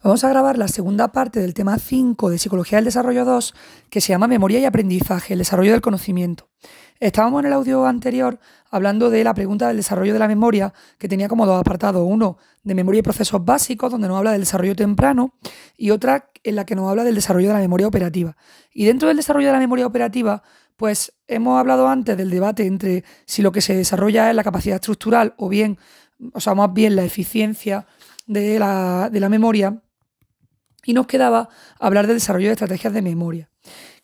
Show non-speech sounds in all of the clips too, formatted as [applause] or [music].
Vamos a grabar la segunda parte del tema 5 de Psicología del Desarrollo 2, que se llama Memoria y Aprendizaje, el desarrollo del conocimiento. Estábamos en el audio anterior hablando de la pregunta del desarrollo de la memoria, que tenía como dos apartados. Uno de memoria y procesos básicos, donde nos habla del desarrollo temprano, y otra en la que nos habla del desarrollo de la memoria operativa. Y dentro del desarrollo de la memoria operativa, pues hemos hablado antes del debate entre si lo que se desarrolla es la capacidad estructural o bien, o sea, más bien la eficiencia de la, de la memoria y nos quedaba hablar del desarrollo de estrategias de memoria.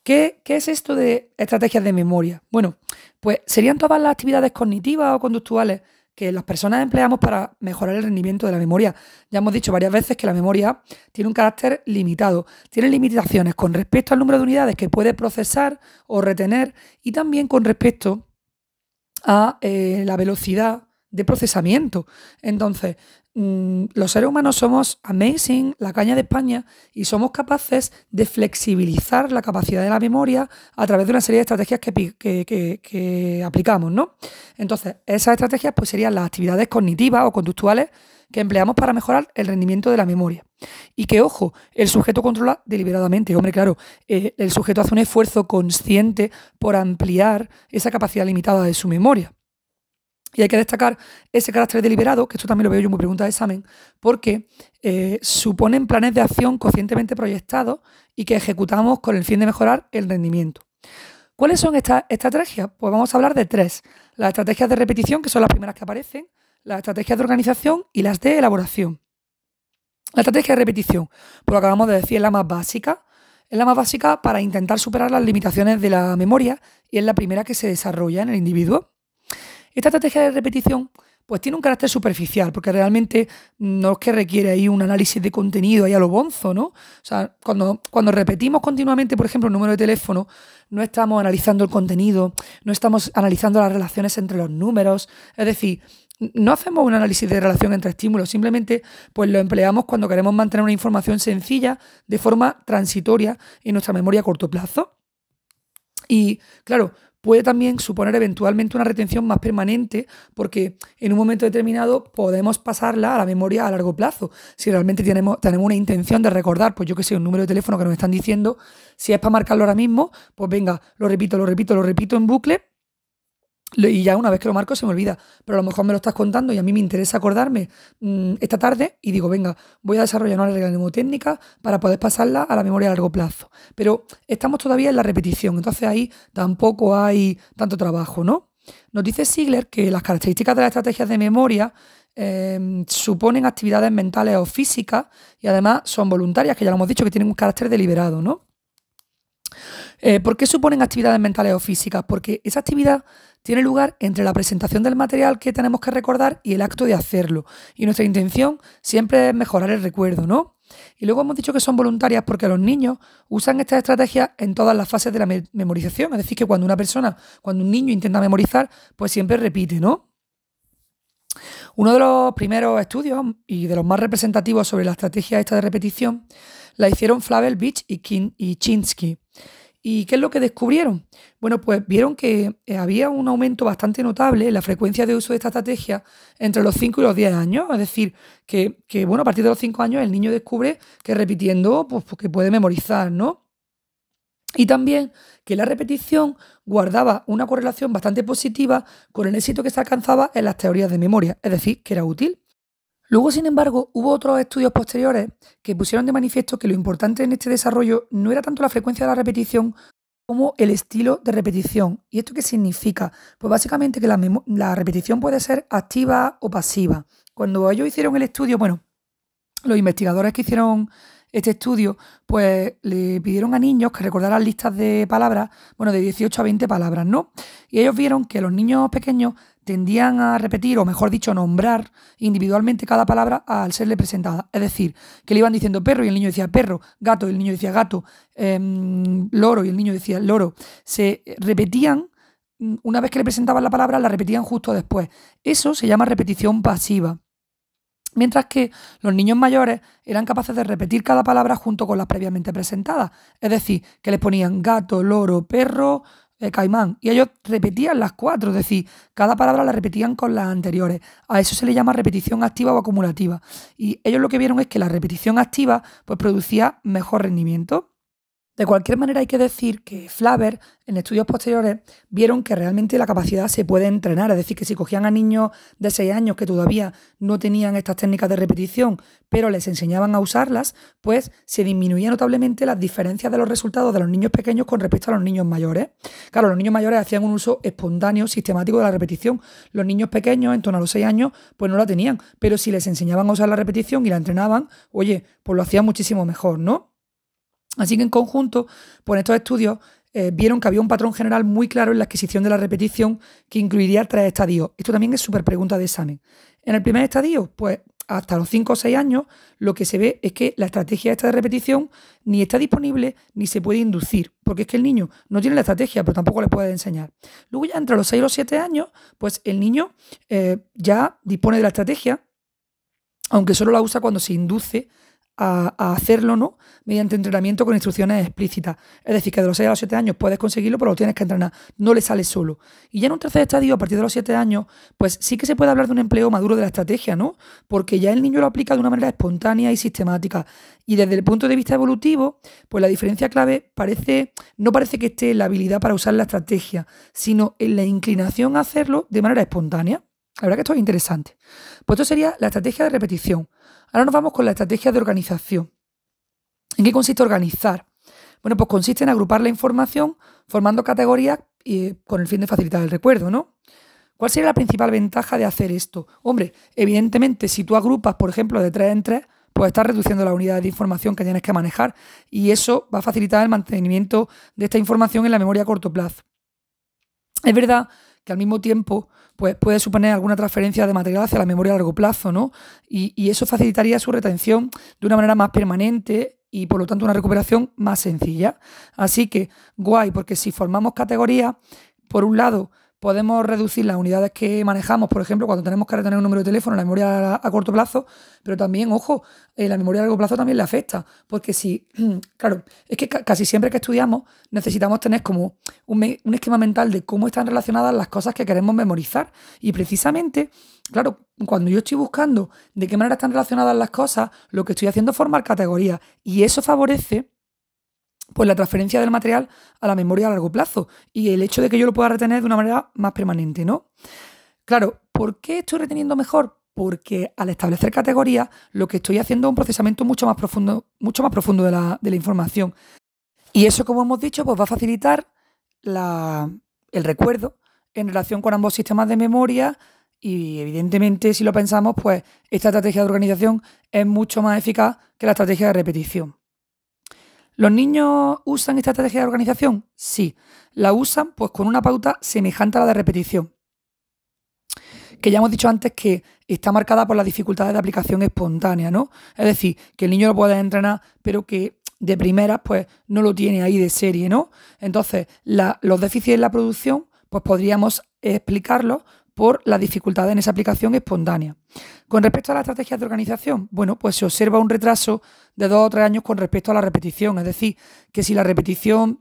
¿Qué, es esto de estrategias de memoria? Bueno, pues serían todas las actividades cognitivas o conductuales que las personas empleamos para mejorar el rendimiento de la memoria. Ya hemos dicho varias veces que la memoria tiene un carácter limitado, tiene limitaciones con respecto al número de unidades que puede procesar o retener y también con respecto a eh, la velocidad de procesamiento. Entonces, Mm, los seres humanos somos amazing, la caña de España, y somos capaces de flexibilizar la capacidad de la memoria a través de una serie de estrategias que, aplicamos, ¿no? Entonces, esas estrategias pues, serían las actividades cognitivas o conductuales que empleamos para mejorar el rendimiento de la memoria. Y que, ojo, el sujeto controla deliberadamente. Hombre, claro, eh, el sujeto hace un esfuerzo consciente por ampliar esa capacidad limitada de su memoria. Y hay que destacar ese carácter deliberado, que esto también lo veo yo en mi pregunta de examen, porque eh, suponen planes de acción conscientemente proyectados y que ejecutamos con el fin de mejorar el rendimiento. ¿Cuáles son estas estrategias? Pues vamos a hablar de tres. Las estrategias de repetición, que son las primeras que aparecen, las estrategias de organización y las de elaboración. La estrategia de repetición, por lo que acabamos de decir, es la más básica. Es la más básica para intentar superar las limitaciones de la memoria y es la primera que se desarrolla en el individuo. Esta estrategia de repetición pues tiene un carácter superficial, porque realmente no es que requiere ahí un análisis de contenido ahí a lo bonzo, ¿no? O sea, cuando, cuando repetimos continuamente, por ejemplo, un número de teléfono, no estamos analizando el contenido, no estamos analizando las relaciones entre los números, es decir, no hacemos un análisis de relación entre estímulos, simplemente pues lo empleamos cuando queremos mantener una información sencilla de forma transitoria en nuestra memoria a corto plazo. Y claro, puede también suponer eventualmente una retención más permanente porque en un momento determinado podemos pasarla a la memoria a largo plazo. Si realmente tenemos, tenemos una intención de recordar, pues yo que sé, un número de teléfono que nos están diciendo, si es para marcarlo ahora mismo, pues venga, lo repito, lo repito, lo repito en bucle y ya una vez que lo marco se me olvida, pero a lo mejor me lo estás contando y a mí me interesa acordarme mm, esta tarde y digo, venga, voy a desarrollar una regla mnemotécnica para poder pasarla a la memoria a largo plazo. Pero estamos todavía en la repetición, entonces ahí tampoco hay tanto trabajo, ¿no? Nos dice Sigler que las características de las estrategias de memoria em, suponen actividades mentales o físicas y además son voluntarias, que ya lo hemos dicho que tienen un carácter deliberado, ¿no? Eh, ¿Por qué suponen actividades mentales o físicas? Porque esa actividad tiene lugar entre la presentación del material que tenemos que recordar y el acto de hacerlo. Y nuestra intención siempre es mejorar el recuerdo, ¿no? Y luego hemos dicho que son voluntarias porque los niños usan estas estrategias en todas las fases de la memorización. Es decir, que cuando una persona, cuando un niño intenta memorizar, pues siempre repite, ¿no? Uno de los primeros estudios y de los más representativos sobre la estrategia esta de repetición la hicieron Flavel Beach y, y Chinsky. ¿Y qué es lo que descubrieron? Bueno, pues vieron que eh, había un aumento bastante notable en la frecuencia de uso de esta estrategia entre los 5 y los 10 años. Es decir, que, bueno, a partir de los 5 años el niño descubre que repitiendo, pues, pues, que puede memorizar, ¿no? Y también que la repetición guardaba una correlación bastante positiva con el éxito que se alcanzaba en las teorías de memoria, es decir, que era útil. Luego, sin embargo, hubo otros estudios posteriores que pusieron de manifiesto que lo importante en este desarrollo no era tanto la frecuencia de la repetición como el estilo de repetición. ¿Y esto qué significa? Pues básicamente que la, repetición puede ser activa o pasiva. Cuando ellos hicieron el estudio, bueno, los investigadores que hicieron este estudio, pues le pidieron a niños que recordaran listas de palabras, bueno, de 18 a 20 palabras, ¿no? Y ellos vieron que los niños pequeños tendían a repetir, o mejor dicho, nombrar individualmente cada palabra al serle presentada. Es decir, que le iban diciendo perro y el niño decía perro, gato y el niño decía gato, em, loro y el niño decía loro. Se repetían, una vez que le presentaban la palabra, la repetían justo después. Eso se llama repetición pasiva. Mientras que los niños mayores eran capaces de repetir cada palabra junto con las previamente presentadas. Es decir, que les ponían gato, loro, perro, eh, caimán. Y ellos repetían las cuatro, es decir, cada palabra la repetían con las anteriores. A eso se le llama repetición activa o acumulativa. Y ellos lo que vieron es que la repetición activa pues, producía mejor rendimiento. De cualquier manera hay que decir que Flaver en estudios posteriores vieron que realmente la capacidad se puede entrenar, es decir, que si cogían a niños de 6 años que todavía no tenían estas técnicas de repetición, pero les enseñaban a usarlas, pues se disminuían notablemente las diferencias de los resultados de los niños pequeños con respecto a los niños mayores. Claro, los niños mayores hacían un uso espontáneo, sistemático de la repetición. Los niños pequeños, en torno a los 6 años, pues no la tenían, pero si les enseñaban a usar la repetición y la entrenaban, oye, pues lo hacían muchísimo mejor, ¿no? Así que en conjunto, pues estos estudios eh, vieron que había un patrón general muy claro en la adquisición de la repetición que incluiría tres estadios. Esto también es súper pregunta de examen. En el primer estadio, pues hasta los 5 o 6 años, lo que se ve es que la estrategia esta de repetición ni está disponible ni se puede inducir, porque es que el niño no tiene la estrategia, pero tampoco le puede enseñar. Luego ya entre los 6 o los 7 años, pues el niño eh, ya dispone de la estrategia, aunque solo la usa cuando se induce a, hacerlo, ¿no? Mediante entrenamiento con instrucciones explícitas. Es decir, que de los 6 a los 7 años puedes conseguirlo, pero lo tienes que entrenar. No le sale solo. Y ya en un tercer estadio, a partir de los 7 años, pues sí que se puede hablar de un empleo maduro de la estrategia, ¿no? Porque ya el niño lo aplica de una manera espontánea y sistemática. Y desde el punto de vista evolutivo, pues la diferencia clave parece, no parece que esté en la habilidad para usar la estrategia, sino en la inclinación a hacerlo de manera espontánea. La verdad que esto es interesante. Pues esto sería la estrategia de repetición. Ahora nos vamos con la estrategia de organización. ¿En qué consiste organizar? Bueno, pues consiste en agrupar la información formando categorías y, con el fin de facilitar el recuerdo, ¿no? ¿Cuál sería la principal ventaja de hacer esto? Hombre, evidentemente, si tú agrupas, por ejemplo, de tres en tres, pues estás reduciendo la unidad de información que tienes que manejar y eso va a facilitar el mantenimiento de esta información en la memoria a corto plazo. Es verdad que al mismo tiempo pues, puede suponer alguna transferencia de material hacia la memoria a largo plazo, ¿no? Y, y eso facilitaría su retención de una manera más permanente y por lo tanto una recuperación más sencilla. Así que guay, porque si formamos categorías, por un lado, podemos reducir las unidades que manejamos, por ejemplo, cuando tenemos que retener un número de teléfono la memoria a, corto plazo, pero también, ojo, eh, la memoria a largo plazo también le afecta, porque si, [clears throat] claro, es que casi siempre que estudiamos necesitamos tener como un, esquema mental de cómo están relacionadas las cosas que queremos memorizar. Y precisamente, claro, cuando yo estoy buscando de qué manera están relacionadas las cosas, lo que estoy haciendo es formar categorías. Y eso favorece pues la transferencia del material a la memoria a largo plazo y el hecho de que yo lo pueda retener de una manera más permanente, ¿no? Claro, ¿por qué estoy reteniendo mejor? Porque al establecer categorías, lo que estoy haciendo es un procesamiento mucho más profundo, mucho más profundo de la, información. Y eso, como hemos dicho, pues va a facilitar el recuerdo en relación con ambos sistemas de memoria y evidentemente, si lo pensamos, pues esta estrategia de organización es mucho más eficaz que la estrategia de repetición. ¿Los niños usan esta estrategia de organización? Sí. La usan pues con una pauta semejante a la de repetición. Que ya hemos dicho antes que está marcada por las dificultades de aplicación espontánea, ¿no? Es decir, que el niño lo puede entrenar, pero que de primeras pues no lo tiene ahí de serie, ¿no? Entonces, los déficits en la producción pues podríamos explicarlos por la dificultad en esa aplicación espontánea. Con respecto a la estrategia de organización, bueno, pues se observa un retraso de dos o tres años con respecto a la repetición. Es decir, que si la repetición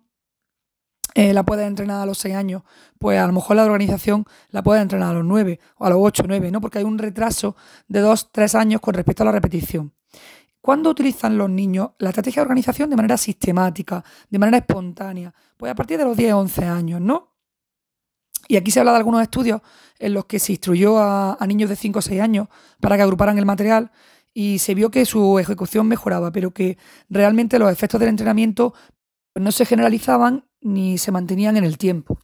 eh, la puedes entrenar a los seis años, pues a lo mejor la organización la puedes entrenar a los nueve o a los ocho, nueve, ¿no? Porque hay un retraso de dos, tres años con respecto a la repetición. ¿Cuándo utilizan los niños la estrategia de organización de manera sistemática, de manera espontánea? Pues a partir de los 10 o 11 años, ¿no? Y aquí se habla de algunos estudios en los que se instruyó a, niños de 5 o 6 años para que agruparan el material y se vio que su ejecución mejoraba, pero que realmente los efectos del entrenamiento no se generalizaban ni se mantenían en el tiempo.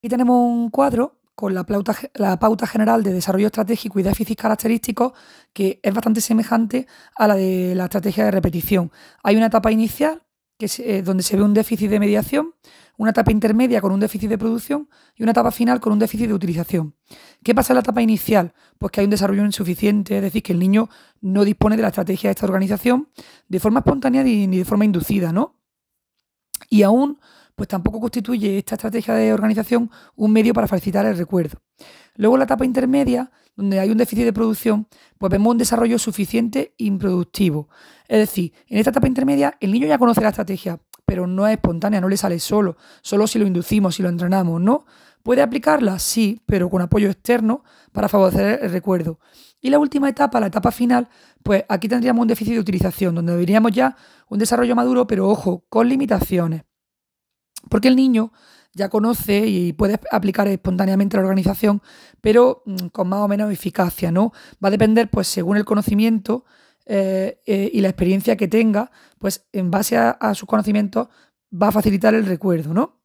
Aquí tenemos un cuadro con la pauta, general de desarrollo estratégico y déficit característicos que es bastante semejante a la de la estrategia de repetición. Hay una etapa inicial que es, eh, donde se ve un déficit de mediación, una etapa intermedia con un déficit de producción y una etapa final con un déficit de utilización. ¿Qué pasa en la etapa inicial? Pues que hay un desarrollo insuficiente, es decir, que el niño no dispone de la estrategia de esta organización de forma espontánea ni de forma inducida, ¿no? Y aún, pues tampoco constituye esta estrategia de organización un medio para facilitar el recuerdo. Luego en la etapa intermedia, donde hay un déficit de producción, pues vemos un desarrollo suficiente improductivo. Es decir, en esta etapa intermedia el niño ya conoce la estrategia, pero no es espontánea, no le sale solo, solo si lo inducimos, si lo entrenamos, ¿no? ¿Puede aplicarla? Sí, pero con apoyo externo para favorecer el recuerdo. Y la última etapa, la etapa final, pues aquí tendríamos un déficit de utilización, donde deberíamos ya un desarrollo maduro, pero ojo, con limitaciones. Porque el niño ya conoce y puede aplicar espontáneamente la organización, pero mm, con más o menos eficacia, ¿no? Va a depender, pues, según el conocimiento eh, eh, y la experiencia que tenga, pues en base a, sus conocimientos va a facilitar el recuerdo, ¿no?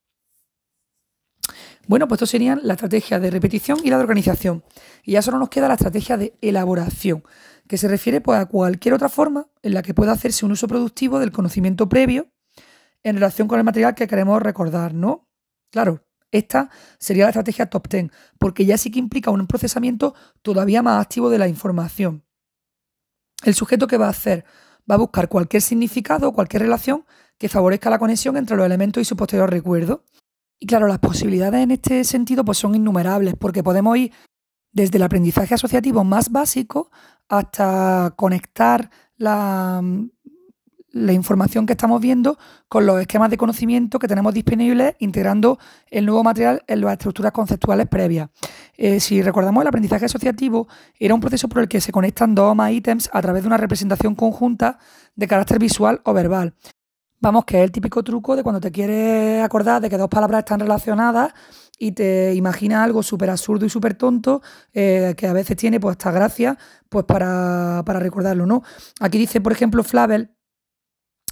Bueno, pues esto serían la estrategia de repetición y la de organización. Y ya solo nos queda la estrategia de elaboración, que se refiere pues, a cualquier otra forma en la que pueda hacerse un uso productivo del conocimiento previo en relación con el material que queremos recordar, ¿no? Claro, esta sería la estrategia top 10, porque ya sí que implica un procesamiento todavía más activo de la información. El sujeto que va a hacer va a buscar cualquier significado o cualquier relación que favorezca la conexión entre los elementos y su posterior recuerdo. Y claro, las posibilidades en este sentido pues son innumerables, porque podemos ir desde el aprendizaje asociativo más básico hasta conectar la, la información que estamos viendo con los esquemas de conocimiento que tenemos disponibles, integrando el nuevo material en las estructuras conceptuales previas. Eh, si recordamos, el aprendizaje asociativo era un proceso por el que se conectan dos o más ítems a través de una representación conjunta de carácter visual o verbal. Vamos, que es el típico truco de cuando te quieres acordar de que dos palabras están relacionadas y te imaginas algo súper absurdo y súper tonto, eh, que a veces tiene pues esta gracia, pues para, para, recordarlo, ¿no? Aquí dice, por ejemplo, Flavel,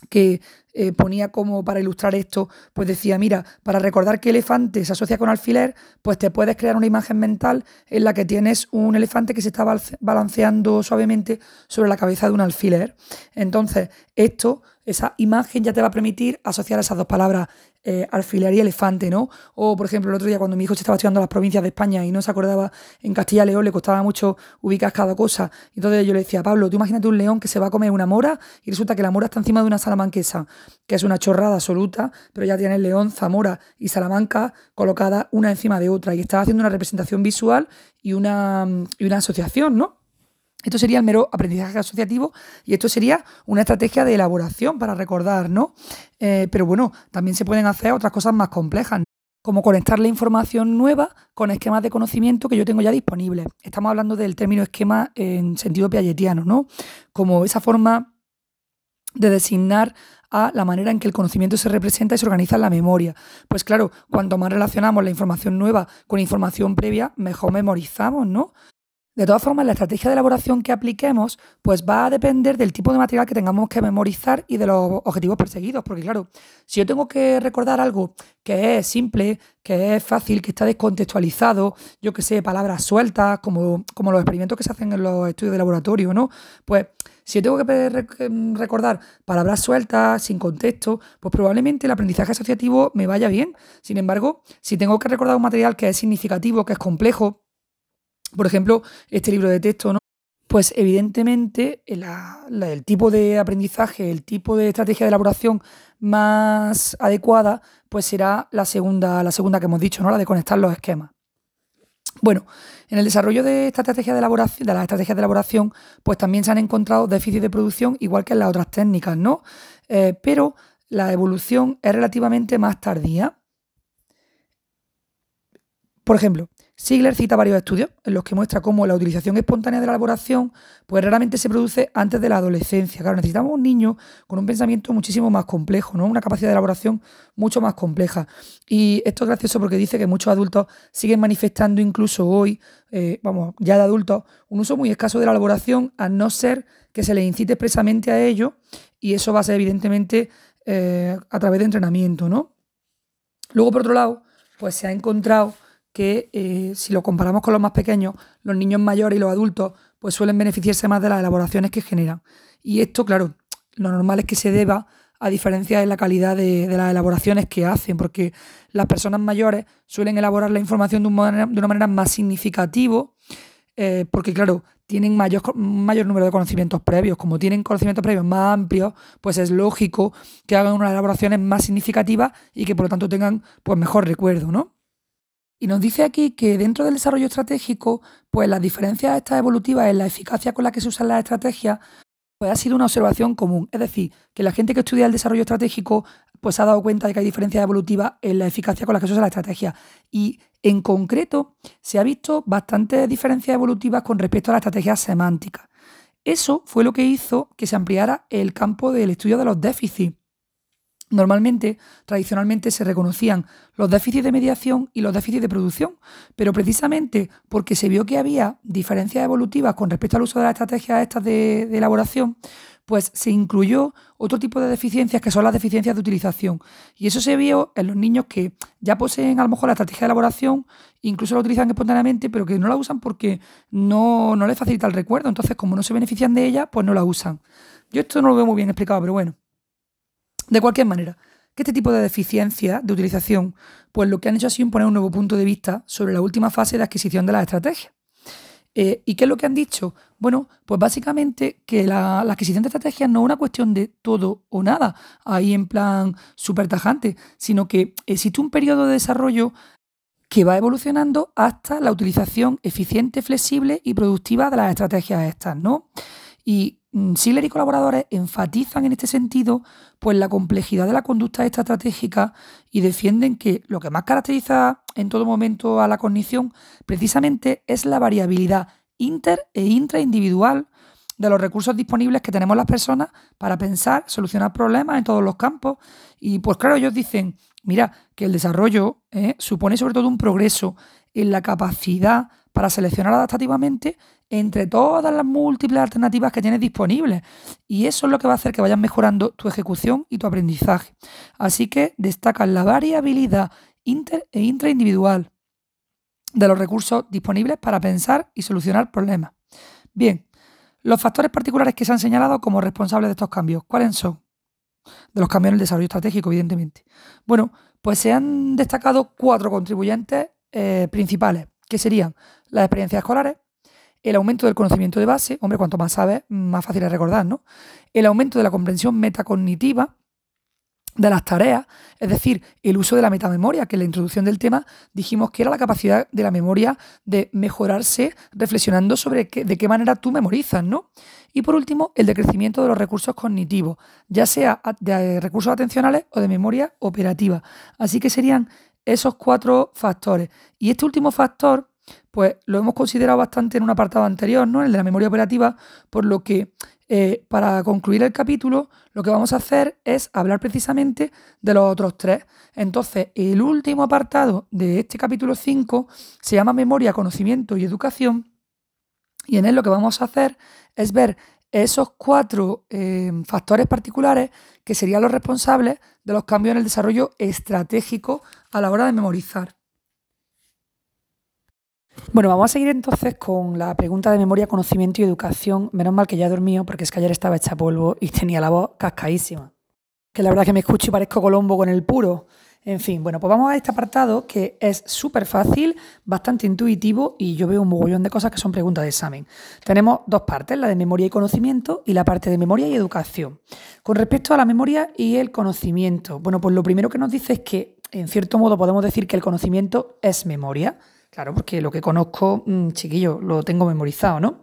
que eh, ponía como para ilustrar esto, pues decía, mira, para recordar que elefante se asocia con alfiler, pues te puedes crear una imagen mental en la que tienes un elefante que se está balanceando suavemente sobre la cabeza de un alfiler. Entonces, esto esa imagen ya te va a permitir asociar esas dos palabras, eh, alfiler y elefante, ¿no? O, por ejemplo, el otro día cuando mi hijo se estaba estudiando las provincias de España y no se acordaba en Castilla y León, le costaba mucho ubicar cada cosa. Entonces yo le decía, Pablo, tú imagínate un león que se va a comer una mora y resulta que la mora está encima de una salamanquesa, que es una chorrada absoluta, pero ya tiene el león, Zamora y Salamanca colocadas una encima de otra y estaba haciendo una representación visual y una, y una asociación, ¿no? Esto sería el mero aprendizaje asociativo y esto sería una estrategia de elaboración para recordar, ¿no? Eh, pero bueno, también se pueden hacer otras cosas más complejas, como conectar la información nueva con esquemas de conocimiento que yo tengo ya disponibles. Estamos hablando del término esquema en sentido piagetiano, ¿no? Como esa forma de designar a la manera en que el conocimiento se representa y se organiza en la memoria. Pues claro, cuanto más relacionamos la información nueva con información previa, mejor memorizamos, ¿no? De todas formas, la estrategia de elaboración que apliquemos pues va a depender del tipo de material que tengamos que memorizar y de los objetivos perseguidos. Porque claro, si yo tengo que recordar algo que es simple, que es fácil, que está descontextualizado, yo que sé, palabras sueltas, como, como los experimentos que se hacen en los estudios de laboratorio, ¿no? Pues si yo tengo que recordar palabras sueltas, sin contexto, pues probablemente el aprendizaje asociativo me vaya bien. Sin embargo, si tengo que recordar un material que es significativo, que es complejo, por ejemplo, este libro de texto, ¿no? Pues evidentemente el tipo de aprendizaje, el tipo de estrategia de elaboración más adecuada, pues será la segunda, la segunda que hemos dicho, ¿no? La de conectar los esquemas. Bueno, en el desarrollo de esta estrategia de elaboración, de las estrategias de elaboración, pues también se han encontrado déficits de producción, igual que en las otras técnicas, ¿no? Eh, pero la evolución es relativamente más tardía. Por ejemplo, Sigler cita varios estudios en los que muestra cómo la utilización espontánea de la elaboración pues raramente se produce antes de la adolescencia. Claro, necesitamos un niño con un pensamiento muchísimo más complejo, ¿no? Una capacidad de elaboración mucho más compleja. Y esto es gracioso porque dice que muchos adultos siguen manifestando incluso hoy, eh, vamos, ya de adultos, un uso muy escaso de la elaboración, a no ser que se les incite expresamente a ello, y eso va a ser evidentemente eh, a través de entrenamiento, ¿no? Luego, por otro lado, pues se ha encontrado que eh, si lo comparamos con los más pequeños, los niños mayores y los adultos pues suelen beneficiarse más de las elaboraciones que generan. Y esto, claro, lo normal es que se deba a diferencias en la calidad de, las elaboraciones que hacen, porque las personas mayores suelen elaborar la información de, una manera más significativa, eh, porque claro, tienen mayor, mayor número de conocimientos previos. Como tienen conocimientos previos más amplios, pues es lógico que hagan unas elaboraciones más significativas y que por lo tanto tengan pues mejor recuerdo, ¿no? Y nos dice aquí que dentro del desarrollo estratégico, pues las diferencias estas evolutivas en la eficacia con la que se usan las estrategias, pues ha sido una observación común. Es decir, que la gente que estudia el desarrollo estratégico pues ha dado cuenta de que hay diferencias evolutivas en la eficacia con la que se usa la estrategia. Y en concreto, se ha visto bastantes diferencias evolutivas con respecto a la estrategia semántica. Eso fue lo que hizo que se ampliara el campo del estudio de los déficits Normalmente, tradicionalmente se reconocían los déficits de mediación y los déficits de producción, pero precisamente porque se vio que había diferencias evolutivas con respecto al uso de las estrategias estas de, elaboración, pues se incluyó otro tipo de deficiencias que son las deficiencias de utilización. Y eso se vio en los niños que ya poseen a lo mejor la estrategia de elaboración, incluso la utilizan espontáneamente, pero que no la usan porque no, no les facilita el recuerdo. Entonces, como no se benefician de ella, pues no la usan. Yo esto no lo veo muy bien explicado, pero bueno. De cualquier manera, que este tipo de deficiencias de utilización, pues lo que han hecho ha sido imponer un nuevo punto de vista sobre la última fase de adquisición de las estrategias. Eh, ¿Y qué es lo que han dicho? Bueno, pues básicamente que la, adquisición de estrategias no es una cuestión de todo o nada, ahí en plan súper tajante, sino que existe un periodo de desarrollo que va evolucionando hasta la utilización eficiente, flexible y productiva de las estrategias estas, ¿no? Y Mm, Siller y colaboradores enfatizan en este sentido pues, la complejidad de la conducta estratégica y defienden que lo que más caracteriza en todo momento a la cognición precisamente es la variabilidad inter e intraindividual de los recursos disponibles que tenemos las personas para pensar, solucionar problemas en todos los campos. Y pues claro, ellos dicen, mira, que el desarrollo eh, supone sobre todo un progreso en la capacidad para seleccionar adaptativamente entre todas las múltiples alternativas que tienes disponibles. Y eso es lo que va a hacer que vayas mejorando tu ejecución y tu aprendizaje. Así que destacan la variabilidad inter e intraindividual de los recursos disponibles para pensar y solucionar problemas. Bien, los factores particulares que se han señalado como responsables de estos cambios, ¿cuáles son? De los cambios en el desarrollo estratégico, evidentemente. Bueno, pues se han destacado cuatro contribuyentes eh, principales, que serían las experiencias escolares, el aumento del conocimiento de base, hombre, cuanto más sabes, más fácil es recordar, ¿no? El aumento de la comprensión metacognitiva de las tareas, es decir, el uso de la metamemoria, que en la introducción del tema dijimos que era la capacidad de la memoria de mejorarse reflexionando sobre de qué manera tú memorizas, ¿no? Y por último, el decrecimiento de los recursos cognitivos, ya sea de recursos atencionales o de memoria operativa. Así que serían esos cuatro factores. Y este último factor pues lo hemos considerado bastante en un apartado anterior, ¿no? El de la memoria operativa, por lo que eh, para concluir el capítulo, lo que vamos a hacer es hablar precisamente de los otros tres. Entonces, el último apartado de este capítulo 5 se llama Memoria, Conocimiento y Educación. Y en él lo que vamos a hacer es ver esos cuatro eh, factores particulares que serían los responsables de los cambios en el desarrollo estratégico a la hora de memorizar. Bueno, vamos a seguir entonces con la pregunta de memoria, conocimiento y educación. Menos mal que ya he dormido porque es que ayer estaba hecha polvo y tenía la voz cascaísima. Que la verdad que me escucho y parezco Colombo con el puro. En fin, bueno, pues vamos a este apartado que es súper fácil, bastante intuitivo y yo veo un mogollón de cosas que son preguntas de examen. Tenemos dos partes, la de memoria y conocimiento y la parte de memoria y educación. Con respecto a la memoria y el conocimiento, bueno, pues lo primero que nos dice es que, en cierto modo, podemos decir que el conocimiento es memoria. Claro, porque lo que conozco, mm, chiquillo, lo tengo memorizado, ¿no?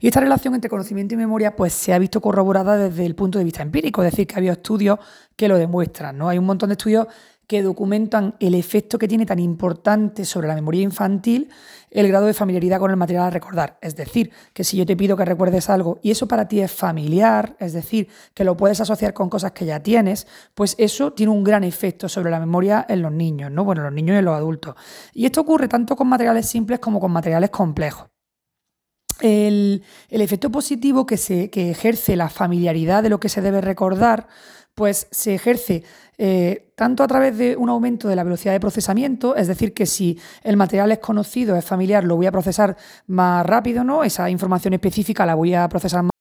Y esta relación entre conocimiento y memoria pues se ha visto corroborada desde el punto de vista empírico, es decir, que ha habido estudios que lo demuestran, ¿no? Hay un montón de estudios que documentan el efecto que tiene tan importante sobre la memoria infantil el grado de familiaridad con el material a recordar. Es decir, que si yo te pido que recuerdes algo y eso para ti es familiar, es decir, que lo puedes asociar con cosas que ya tienes, pues eso tiene un gran efecto sobre la memoria en los niños, ¿no? Bueno, en los niños y en los adultos. Y esto ocurre tanto con materiales simples como con materiales complejos. El, efecto positivo que, se, que ejerce la familiaridad de lo que se debe recordar pues se ejerce eh, tanto a través de un aumento de la velocidad de procesamiento, es decir, que si el material es conocido, es familiar, lo voy a procesar más rápido, ¿no? Esa información específica la voy a procesar más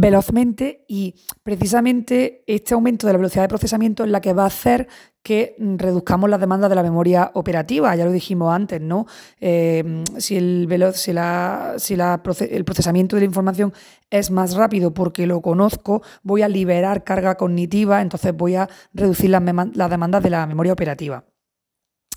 velozmente y precisamente este aumento de la velocidad de procesamiento es la que va a hacer que reduzcamos las demandas de la memoria operativa. Ya lo dijimos antes, ¿no? Eh, si el, si, la, si el procesamiento de la información es más rápido porque lo conozco, voy a liberar carga cognitiva, entonces voy a reducir las, las demandas de la memoria operativa.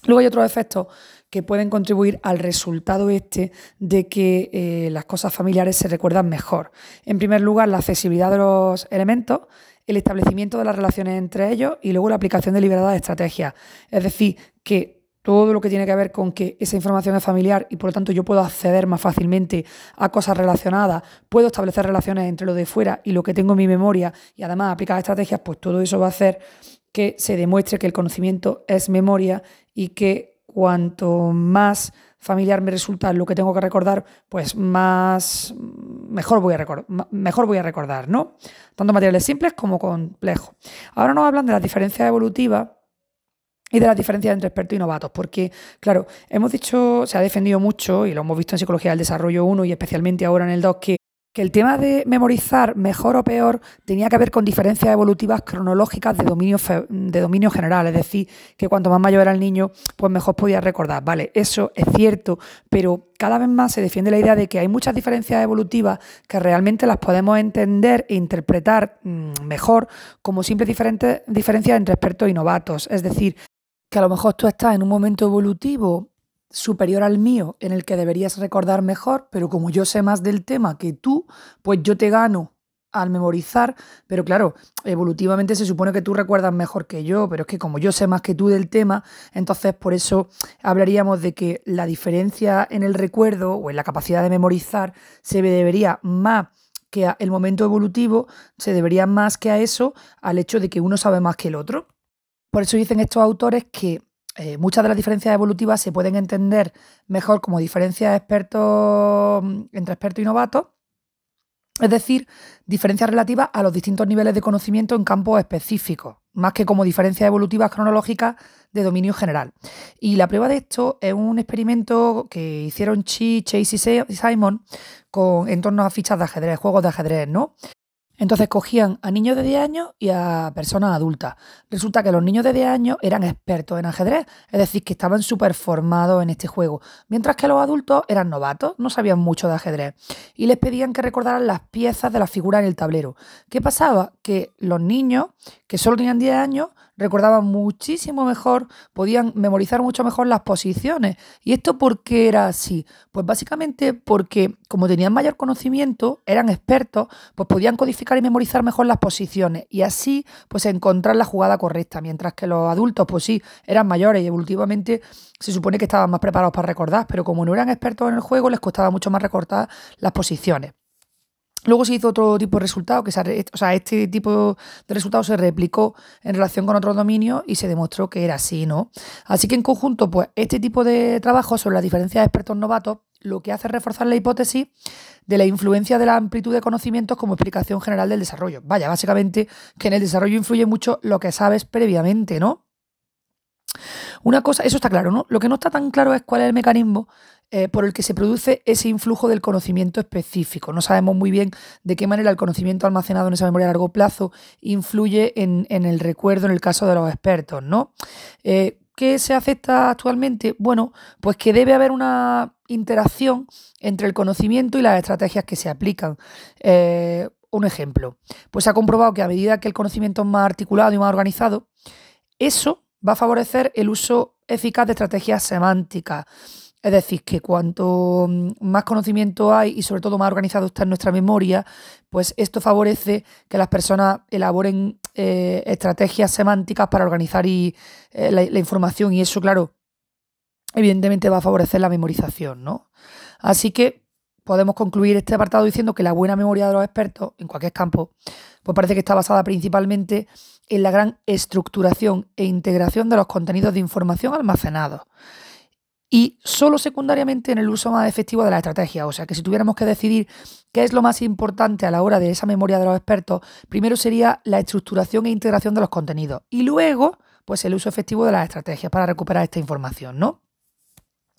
Luego hay otros efectos que pueden contribuir al resultado este de que eh, las cosas familiares se recuerdan mejor. En primer lugar, la accesibilidad de los elementos, el establecimiento de las relaciones entre ellos y luego la aplicación deliberada de estrategias. Es decir, que todo lo que tiene que ver con que esa información es familiar y por lo tanto yo puedo acceder más fácilmente a cosas relacionadas, puedo establecer relaciones entre lo de fuera y lo que tengo en mi memoria y además aplicar estrategias, pues todo eso va a hacer que se demuestre que el conocimiento es memoria y que cuanto más familiar me resulta lo que tengo que recordar, pues más mejor voy a recordar, mejor voy a recordar, ¿no? Tanto materiales simples como complejos. Ahora nos hablan de las diferencias evolutivas y de las diferencias entre expertos y novatos, porque, claro, hemos dicho, se ha defendido mucho, y lo hemos visto en Psicología del Desarrollo 1 y especialmente ahora en el 2, que, que el tema de memorizar mejor o peor tenía que ver con diferencias evolutivas cronológicas de dominio, de dominio general, es decir, que cuanto más mayor era el niño, pues mejor podía recordar. Vale, eso es cierto, pero cada vez más se defiende la idea de que hay muchas diferencias evolutivas que realmente las podemos entender e interpretar mm, mejor como simples diferencias entre expertos y novatos. Es decir, que a lo mejor tú estás en un momento evolutivo superior al mío en el que deberías recordar mejor, pero como yo sé más del tema que tú, pues yo te gano al memorizar, pero claro, evolutivamente se supone que tú recuerdas mejor que yo, pero es que como yo sé más que tú del tema, entonces por eso hablaríamos de que la diferencia en el recuerdo o en la capacidad de memorizar se debería más que al momento evolutivo, se debería más que a eso, al hecho de que uno sabe más que el otro. Por eso dicen estos autores que eh, muchas de las diferencias evolutivas se pueden entender mejor como diferencias expertos, mm, entre expertos y novatos, es decir, diferencias relativas a los distintos niveles de conocimiento en campos específicos, más que como diferencias evolutivas cronológicas de dominio general. Y la prueba de esto es un experimento que hicieron Chi, Chase y Simon con, en torno a fichas de ajedrez, juegos de ajedrez, ¿no? Entonces cogían a niños de 10 años y a personas adultas. Resulta que los niños de 10 años eran expertos en ajedrez, es decir, que estaban súper formados en este juego, mientras que los adultos eran novatos, no sabían mucho de ajedrez, y les pedían que recordaran las piezas de la figura en el tablero. ¿Qué pasaba? Que los niños, que solo tenían 10 años, recordaban muchísimo mejor, podían memorizar mucho mejor las posiciones. ¿Y esto por qué era así? Pues básicamente porque como tenían mayor conocimiento, eran expertos, pues podían codificar y memorizar mejor las posiciones y así pues encontrar la jugada correcta, mientras que los adultos pues sí, eran mayores y evolutivamente se supone que estaban más preparados para recordar, pero como no eran expertos en el juego les costaba mucho más recordar las posiciones. Luego se hizo otro tipo de resultado, que o sea, este tipo de resultado se replicó en relación con otros dominios y se demostró que era así, ¿no? Así que en conjunto, pues este tipo de trabajo sobre la diferencia de expertos novatos lo que hace es reforzar la hipótesis de la influencia de la amplitud de conocimientos como explicación general del desarrollo. Vaya, básicamente que en el desarrollo influye mucho lo que sabes previamente, ¿no? Una cosa, eso está claro, ¿no? Lo que no está tan claro es cuál es el mecanismo eh, por el que se produce ese influjo del conocimiento específico. No sabemos muy bien de qué manera el conocimiento almacenado en esa memoria a largo plazo influye en, el recuerdo en el caso de los expertos, ¿no? Eh, ¿Qué se acepta actualmente? Bueno, pues que debe haber una interacción entre el conocimiento y las estrategias que se aplican. Eh, un ejemplo, pues se ha comprobado que a medida que el conocimiento es más articulado y más organizado, eso va a favorecer el uso eficaz de estrategias semánticas es decir, que cuanto mm, más conocimiento hay y sobre todo más organizado está en nuestra memoria, pues esto favorece que las personas elaboren eh, estrategias semánticas para organizar y, eh, la, información y eso, claro, evidentemente va a favorecer la memorización, ¿no? Así que podemos concluir este apartado diciendo que la buena memoria de los expertos en cualquier campo, pues parece que está basada principalmente en la gran estructuración e integración de los contenidos de información almacenados y solo secundariamente en el uso más efectivo de la estrategia. O sea que si tuviéramos que decidir qué es lo más importante a la hora de esa memoria de los expertos, primero sería la estructuración e integración de los contenidos y luego pues el uso efectivo de las estrategias para recuperar esta información, ¿no?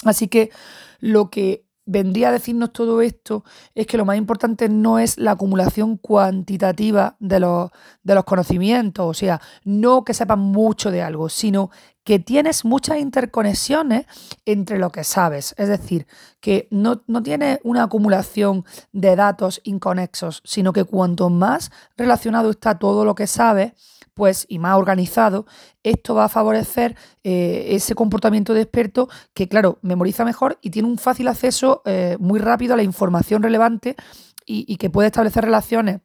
Así que lo que vendría a decirnos todo esto es que lo más importante no es la acumulación cuantitativa de los, de los conocimientos, o sea, no que sepas mucho de algo, sino que tienes muchas interconexiones entre lo que sabes. Es decir, que no, no tienes una acumulación de datos inconexos, sino que cuanto más relacionado está todo lo que sabes, pues y más organizado, esto va a favorecer eh, ese comportamiento de experto que, claro, memoriza mejor y tiene un fácil acceso eh, muy rápido a la información relevante y que puede establecer relaciones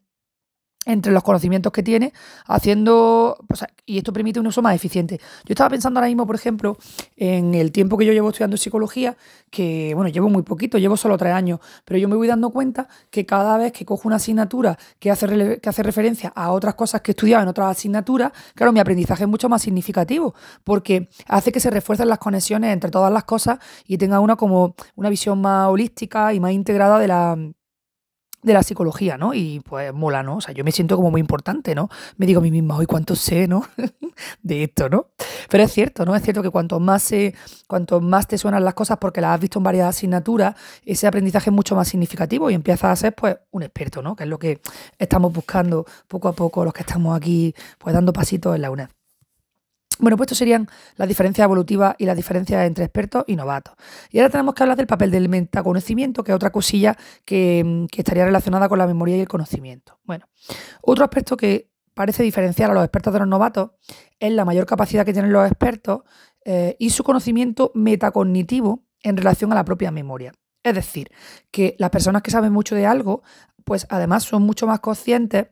entre los conocimientos que tiene, haciendo, y esto permite un uso más eficiente. Yo estaba pensando ahora mismo, por ejemplo, en el tiempo que yo llevo estudiando psicología, que, bueno, llevo muy poquito, llevo solo tres años, pero yo me voy dando cuenta que cada vez que cojo una asignatura que hace, que hace referencia a otras cosas que he estudiado en otras asignaturas, claro, mi aprendizaje es mucho más significativo, porque hace que se refuercen las conexiones entre todas las cosas y tenga una como una visión más holística y más integrada de la de la psicología, ¿no? Y pues mola, ¿no? O sea, yo me siento como muy importante, ¿no? Me digo a mí misma, hoy cuánto sé, ¿no? [laughs] de esto, ¿no? Pero es cierto, ¿no? Es cierto que cuanto más se, cuanto más te suenan las cosas porque las has visto en varias asignaturas, ese aprendizaje es mucho más significativo y empiezas a ser, pues, un experto, ¿no? Que es lo que estamos buscando poco a poco los que estamos aquí, pues, dando pasitos en la UNED. Bueno, pues estos serían las diferencias evolutivas y las diferencias entre expertos y novatos. Y ahora tenemos que hablar del papel del metaconocimiento, que es otra cosilla que, estaría relacionada con la memoria y el conocimiento. Bueno, otro aspecto que parece diferenciar a los expertos de los novatos es la mayor capacidad que tienen los expertos eh, y su conocimiento metacognitivo en relación a la propia memoria. Es decir, que las personas que saben mucho de algo, pues además son mucho más conscientes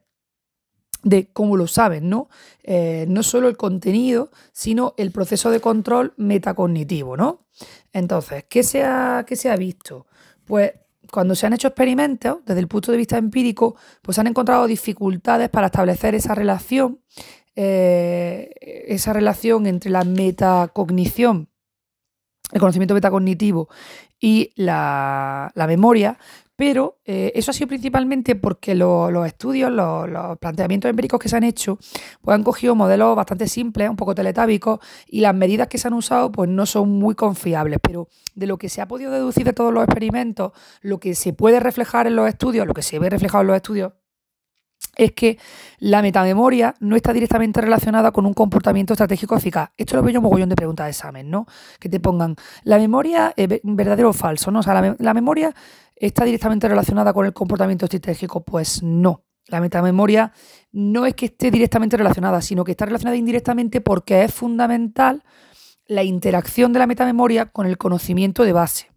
de cómo lo saben, ¿no? Eh, no solo el contenido, sino el proceso de control metacognitivo, ¿no? Entonces, ¿qué se ha, se ha visto? Pues cuando se han hecho experimentos, desde el punto de vista empírico, pues han encontrado dificultades para establecer esa relación, eh, esa relación entre la metacognición, el conocimiento metacognitivo y la, la memoria, pero eh, eso ha sido principalmente porque los estudios, los, planteamientos empíricos que se han hecho, pues han cogido modelos bastante simples, un poco teletábicos, y las medidas que se han usado pues no son muy confiables. Pero de lo que se ha podido deducir de todos los experimentos, lo que se puede reflejar en los estudios, lo que se ve reflejado en los estudios, es que la metamemoria no está directamente relacionada con un comportamiento estratégico eficaz. Esto lo veo yo un mogollón de preguntas de examen, ¿no? Que te pongan, ¿la memoria es verdadero o falso? ¿no? O sea, la, memoria está directamente relacionada con el comportamiento estratégico. Pues no. La metamemoria no es que esté directamente relacionada, sino que está relacionada indirectamente porque es fundamental la interacción de la metamemoria con el conocimiento de base.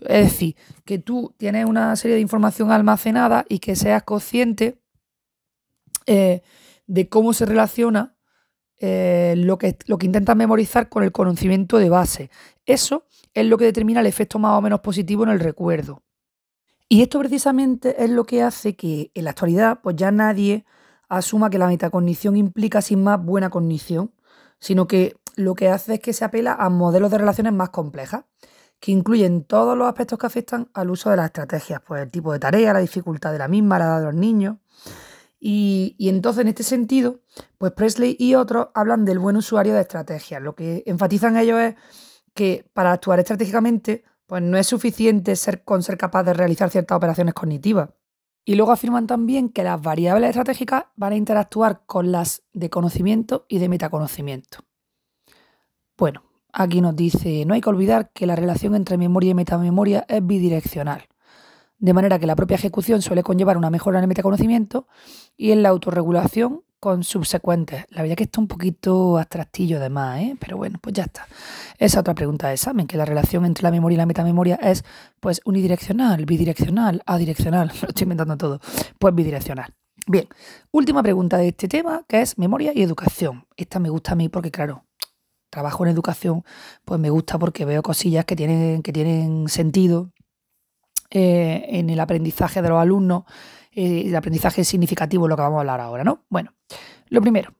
Es decir, que tú tienes una serie de información almacenada y que seas consciente eh, de cómo se relaciona eh, lo, que, lo que intentas memorizar con el conocimiento de base. Eso es lo que determina el efecto más o menos positivo en el recuerdo. Y esto precisamente es lo que hace que en la actualidad pues ya nadie asuma que la metacognición implica sin más buena cognición, sino que lo que hace es que se apela a modelos de relaciones más complejas, que incluyen todos los aspectos que afectan al uso de las estrategias, pues el tipo de tarea, la dificultad de la misma, la edad de los niños, y, entonces, en este sentido, pues Presley y otros hablan del buen usuario de estrategias. Lo que enfatizan ellos es que para actuar estratégicamente, pues no es suficiente ser, con ser capaz de realizar ciertas operaciones cognitivas. Y luego afirman también que las variables estratégicas van a interactuar con las de conocimiento y de metaconocimiento. Bueno, aquí nos dice, no hay que olvidar que la relación entre memoria y metamemoria es bidireccional de manera que la propia ejecución suele conllevar una mejora en el metaconocimiento y en la autorregulación con subsecuentes. La verdad que está un poquito abstractillo además, ¿eh? pero bueno, pues ya está. Esa otra pregunta de examen, que la relación entre la memoria y la metamemoria es pues unidireccional, bidireccional, adireccional, [laughs] lo estoy inventando todo, pues bidireccional. Bien, última pregunta de este tema, que es memoria y educación. Esta me gusta a mí porque, claro, trabajo en educación, pues me gusta porque veo cosillas que tienen, que tienen sentido eh, en el aprendizaje de los alumnos, eh, el aprendizaje significativo, lo que vamos a hablar ahora, ¿no? Bueno, lo primero,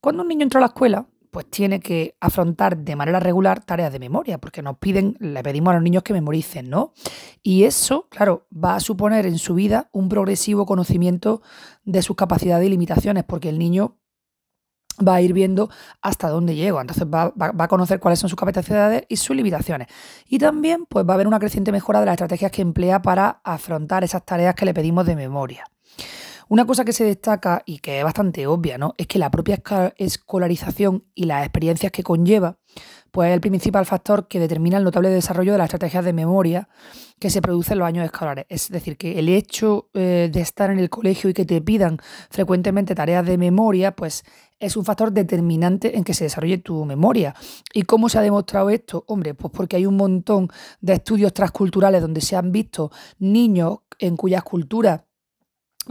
cuando un niño entra a la escuela, pues tiene que afrontar de manera regular tareas de memoria, porque nos piden, le pedimos a los niños que memoricen, ¿no? Y eso, claro, va a suponer en su vida un progresivo conocimiento de sus capacidades y limitaciones, porque el niño va a ir viendo hasta dónde llego. Entonces va, a conocer cuáles son sus capacidades y sus limitaciones. Y también pues, va a haber una creciente mejora de las estrategias que emplea para afrontar esas tareas que le pedimos de memoria. Una cosa que se destaca y que es bastante obvia, ¿no? Es que la propia escolarización y las experiencias que conlleva, pues es el principal factor que determina el notable desarrollo de las estrategias de memoria que se producen en los años escolares. Es decir, que el hecho eh, de estar en el colegio y que te pidan frecuentemente tareas de memoria, pues es un factor determinante en que se desarrolle tu memoria. ¿Y cómo se ha demostrado esto? Hombre, pues porque hay un montón de estudios transculturales donde se han visto niños en cuyas culturas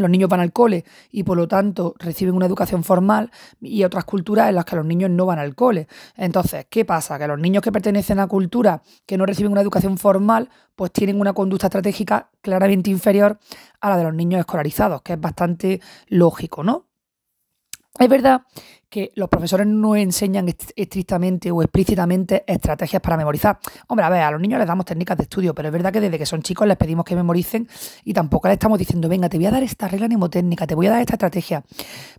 los niños van al cole y por lo tanto reciben una educación formal y otras culturas en las que los niños no van al cole. Entonces, ¿qué pasa? Que los niños que pertenecen a culturas que no reciben una educación formal, pues tienen una conducta estratégica claramente inferior a la de los niños escolarizados, que es bastante lógico, ¿no? Es verdad que los profesores no enseñan estrictamente o explícitamente estrategias para memorizar. Hombre, a ver, a los niños les damos técnicas de estudio, pero es verdad que desde que son chicos les pedimos que memoricen y tampoco les estamos diciendo, venga, te voy a dar esta regla mnemotécnica, te voy a dar esta estrategia.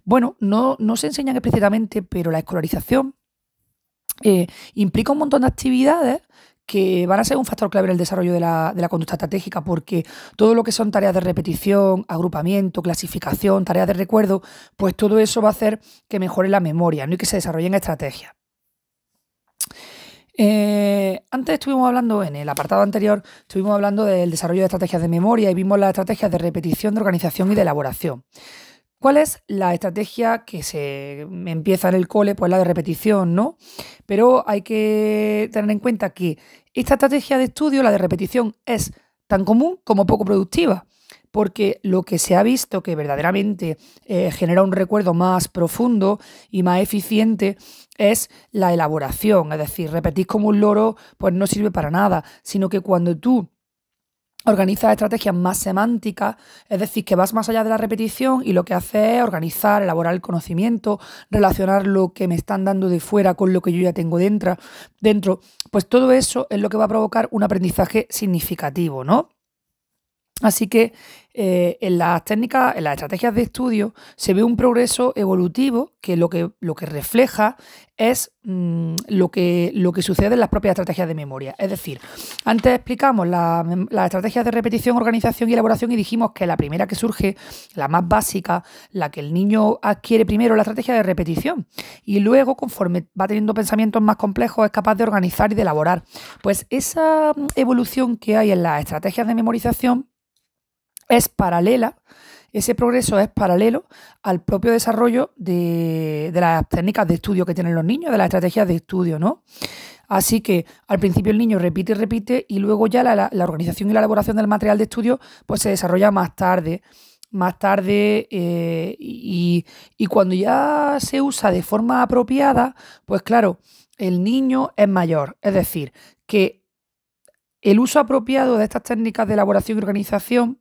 Bueno, no, no se enseñan explícitamente, pero la escolarización eh, implica un montón de actividades que van a ser un factor clave en el desarrollo de la, conducta estratégica, porque todo lo que son tareas de repetición, agrupamiento, clasificación, tareas de recuerdo, pues todo eso va a hacer que mejore la memoria ¿no? y que se desarrollen estrategias. Eh, antes estuvimos hablando, en el apartado anterior, estuvimos hablando del desarrollo de estrategias de memoria y vimos las estrategias de repetición, de organización y de elaboración. ¿Cuál es la estrategia que se empieza en el cole? Pues la de repetición, ¿no? Pero hay que tener en cuenta que esta estrategia de estudio, la de repetición, es tan común como poco productiva, porque lo que se ha visto que verdaderamente eh, genera un recuerdo más profundo y más eficiente es la elaboración, es decir, repetir como un loro pues no sirve para nada, sino que cuando tú organizas estrategias más semánticas, es decir, que vas más allá de la repetición y lo que hace es organizar, elaborar el conocimiento, relacionar lo que me están dando de fuera con lo que yo ya tengo dentro, dentro pues todo eso es lo que va a provocar un aprendizaje significativo, ¿no? Así que eh, en las técnicas, en las estrategias de estudio, se ve un progreso evolutivo que lo que, lo que refleja es mm, lo, que, lo que sucede en las propias estrategias de memoria. Es decir, antes explicamos las estrategias de repetición, organización y elaboración y dijimos que la primera que surge, la más básica, la que el niño adquiere primero, la estrategia de repetición. Y luego, conforme va teniendo pensamientos más complejos, es capaz de organizar y de elaborar. Pues esa mm, evolución que hay en las estrategias de memorización es paralela, ese progreso es paralelo al propio desarrollo de, las técnicas de estudio que tienen los niños, de las estrategias de estudio, ¿no? Así que al principio el niño repite y repite y luego ya la, organización y la elaboración del material de estudio pues se desarrolla más tarde. Más tarde eh, y, y cuando ya se usa de forma apropiada, pues claro, el niño es mayor. Es decir, que el uso apropiado de estas técnicas de elaboración y organización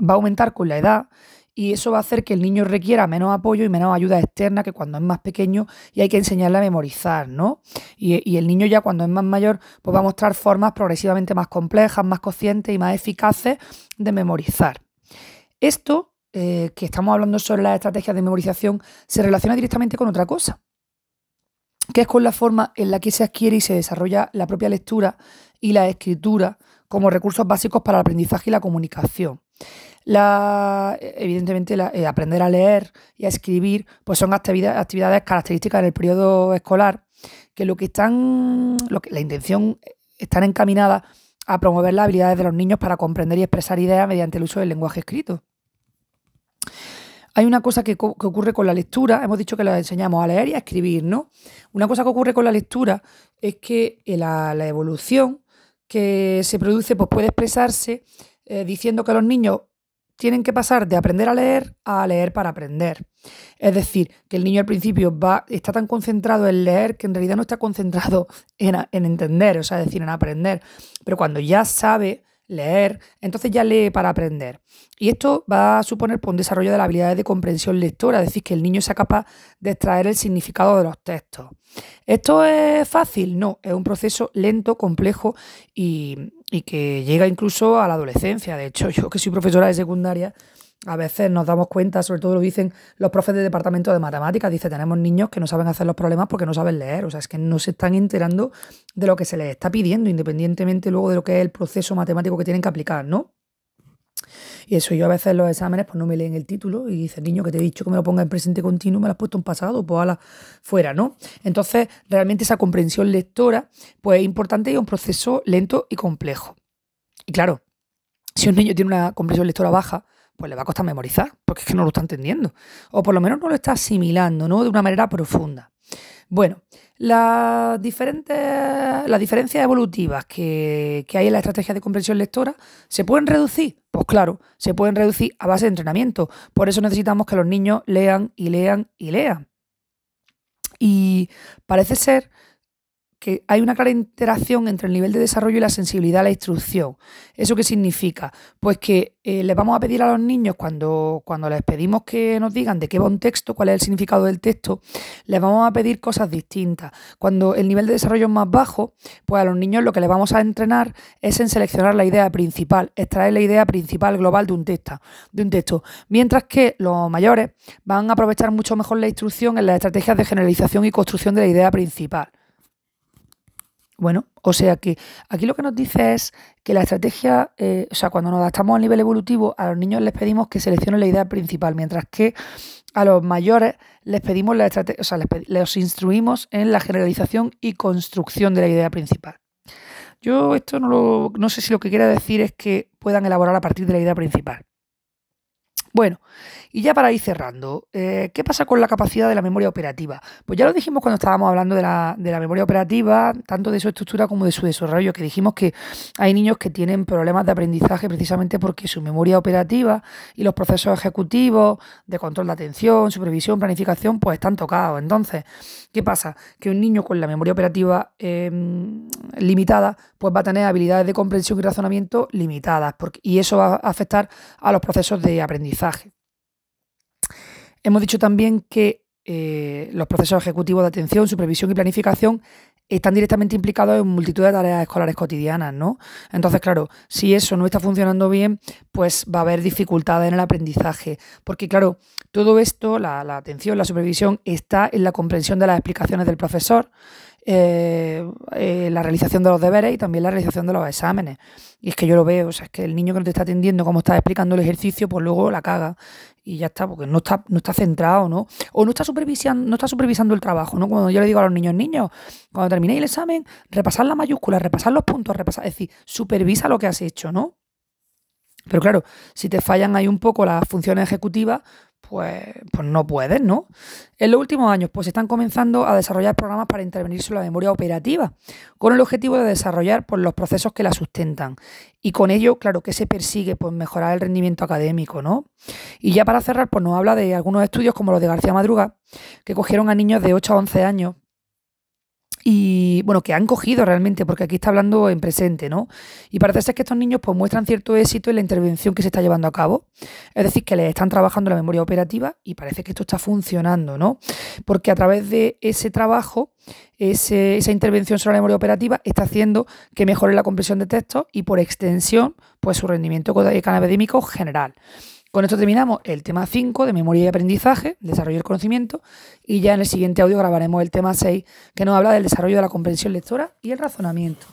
va a aumentar con la edad y eso va a hacer que el niño requiera menos apoyo y menos ayuda externa que cuando es más pequeño y hay que enseñarle a memorizar, ¿no? Y, el niño ya cuando es más mayor pues va a mostrar formas progresivamente más complejas, más conscientes y más eficaces de memorizar. Esto, eh, que estamos hablando sobre las estrategias de memorización, se relaciona directamente con otra cosa, que es con la forma en la que se adquiere y se desarrolla la propia lectura y la escritura como recursos básicos para el aprendizaje y la comunicación. La, evidentemente, eh, aprender a leer y a escribir pues son actividades, actividades características del periodo escolar que lo que están, lo que, la intención están encaminadas a promover las habilidades de los niños para comprender y expresar ideas mediante el uso del lenguaje escrito. Hay una cosa que, ocurre con la lectura, hemos dicho que la enseñamos a leer y a escribir, ¿no? Una cosa que ocurre con la lectura es que la, la evolución que se produce pues puede expresarse eh, diciendo que los niños tienen que pasar de aprender a leer a leer para aprender. Es decir, que el niño al principio va, está tan concentrado en leer que en realidad no está concentrado [laughs] en, en entender, o sea, es decir, en aprender. Pero cuando ya sabe leer, entonces ya lee para aprender. Y esto va a suponer pues, un desarrollo de la habilidad de comprensión lectora, es decir, que el niño sea capaz de extraer el significado de los textos. ¿Esto es fácil? No, es un proceso lento, complejo y, y que llega incluso a la adolescencia. De hecho, [laughs] yo que soy profesora de secundaria, a veces nos damos cuenta, sobre todo lo dicen los profes de departamento de matemáticas, dice, tenemos niños que no saben hacer los problemas porque no saben leer, o sea, es que no se están enterando de lo que se les está pidiendo, independientemente luego de lo que es el proceso matemático que tienen que aplicar, ¿no? Y eso yo a veces en los exámenes pues no me leen el título y dice, niño, que te he dicho que me lo ponga en presente continuo, me lo has puesto en pasado, pues la fuera, ¿no? Entonces, realmente esa comprensión lectora pues es importante y es un proceso lento y complejo. Y claro, si un niño tiene una comprensión lectora baja, pues le va a costar memorizar, porque es que no lo está entendiendo. O por lo menos no lo está asimilando, ¿no? De una manera profunda. Bueno, las diferentes las diferencias evolutivas que, que, hay en la estrategia de comprensión lectora se pueden reducir. Pues claro, se pueden reducir a base de entrenamiento. Por eso necesitamos que los niños lean y lean y lean. Y parece ser que hay una clara interacción entre el nivel de desarrollo y la sensibilidad a la instrucción. ¿Eso qué significa? Pues que eh, les vamos a pedir a los niños, cuando, cuando les pedimos que nos digan de qué va un texto, cuál es el significado del texto, les vamos a pedir cosas distintas. Cuando el nivel de desarrollo es más bajo, pues a los niños lo que les vamos a entrenar es en seleccionar la idea principal, extraer la idea principal global de un texto. De un texto. Mientras que los mayores van a aprovechar mucho mejor la instrucción en las estrategias de generalización y construcción de la idea principal. Bueno, o sea que aquí lo que nos dice es que la estrategia, eh, o sea, cuando nos adaptamos al nivel evolutivo, a los niños les pedimos que seleccionen la idea principal, mientras que a los mayores les pedimos la estrategia, o sea, les, instruimos en la generalización y construcción de la idea principal. Yo esto no, lo, no sé si lo que quiere decir es que puedan elaborar a partir de la idea principal. Bueno, y ya para ir cerrando, eh, ¿qué pasa con la capacidad de la memoria operativa? Pues ya lo dijimos cuando estábamos hablando de la, de la, memoria operativa, tanto de su estructura como de su desarrollo, que dijimos que hay niños que tienen problemas de aprendizaje precisamente porque su memoria operativa y los procesos ejecutivos de control de atención, supervisión, planificación, pues están tocados. Entonces, ¿qué pasa? Que un niño con la memoria operativa em, limitada, pues va a tener habilidades de comprensión y razonamiento limitadas, porque, y eso va a afectar a los procesos de aprendizaje. Hemos dicho también que eh, los procesos ejecutivos de atención, supervisión y planificación están directamente implicados en multitud de tareas escolares cotidianas, ¿no? Entonces, claro, si eso no está funcionando bien, pues va a haber dificultades en el aprendizaje. Porque, claro, todo esto, la, la atención, la supervisión, está en la comprensión de las explicaciones del profesor, eh, eh, la realización de los deberes y también la realización de los exámenes. Y es que yo lo veo, o sea, es que el niño que no te está atendiendo, como está explicando el ejercicio, pues luego la caga y ya está, porque no está, no está centrado, ¿no? O no está supervisando, no está supervisando el trabajo, ¿no? Cuando yo le digo a los niños, niños, cuando terminéis el examen, repasar la mayúscula, repasar los puntos, repasar, es decir, supervisa lo que has hecho, ¿no? Pero claro, si te fallan ahí un poco las funciones ejecutivas, pues, pues no puedes, ¿no? En los últimos años, pues están comenzando a desarrollar programas para intervenir sobre la memoria operativa, con el objetivo de desarrollar pues, los procesos que la sustentan. Y con ello, claro, que se persigue pues, mejorar el rendimiento académico, ¿no? Y ya para cerrar, pues nos habla de algunos estudios como los de García Madruga, que cogieron a niños de 8 a 11 años y bueno, que han cogido realmente, porque aquí está hablando en presente, ¿no? Y parece ser que estos niños pues muestran cierto éxito en la intervención que se está llevando a cabo, es decir, que les están trabajando la memoria operativa y parece que esto está funcionando, ¿no? Porque a través de ese trabajo, esa intervención sobre la memoria operativa está haciendo que mejore la compresión de textos y por extensión, pues su rendimiento académico general. Con esto terminamos el tema 5 de memoria y aprendizaje, desarrollo del conocimiento, y ya en el siguiente audio grabaremos el tema 6 que nos habla del desarrollo de la comprensión lectora y el razonamiento.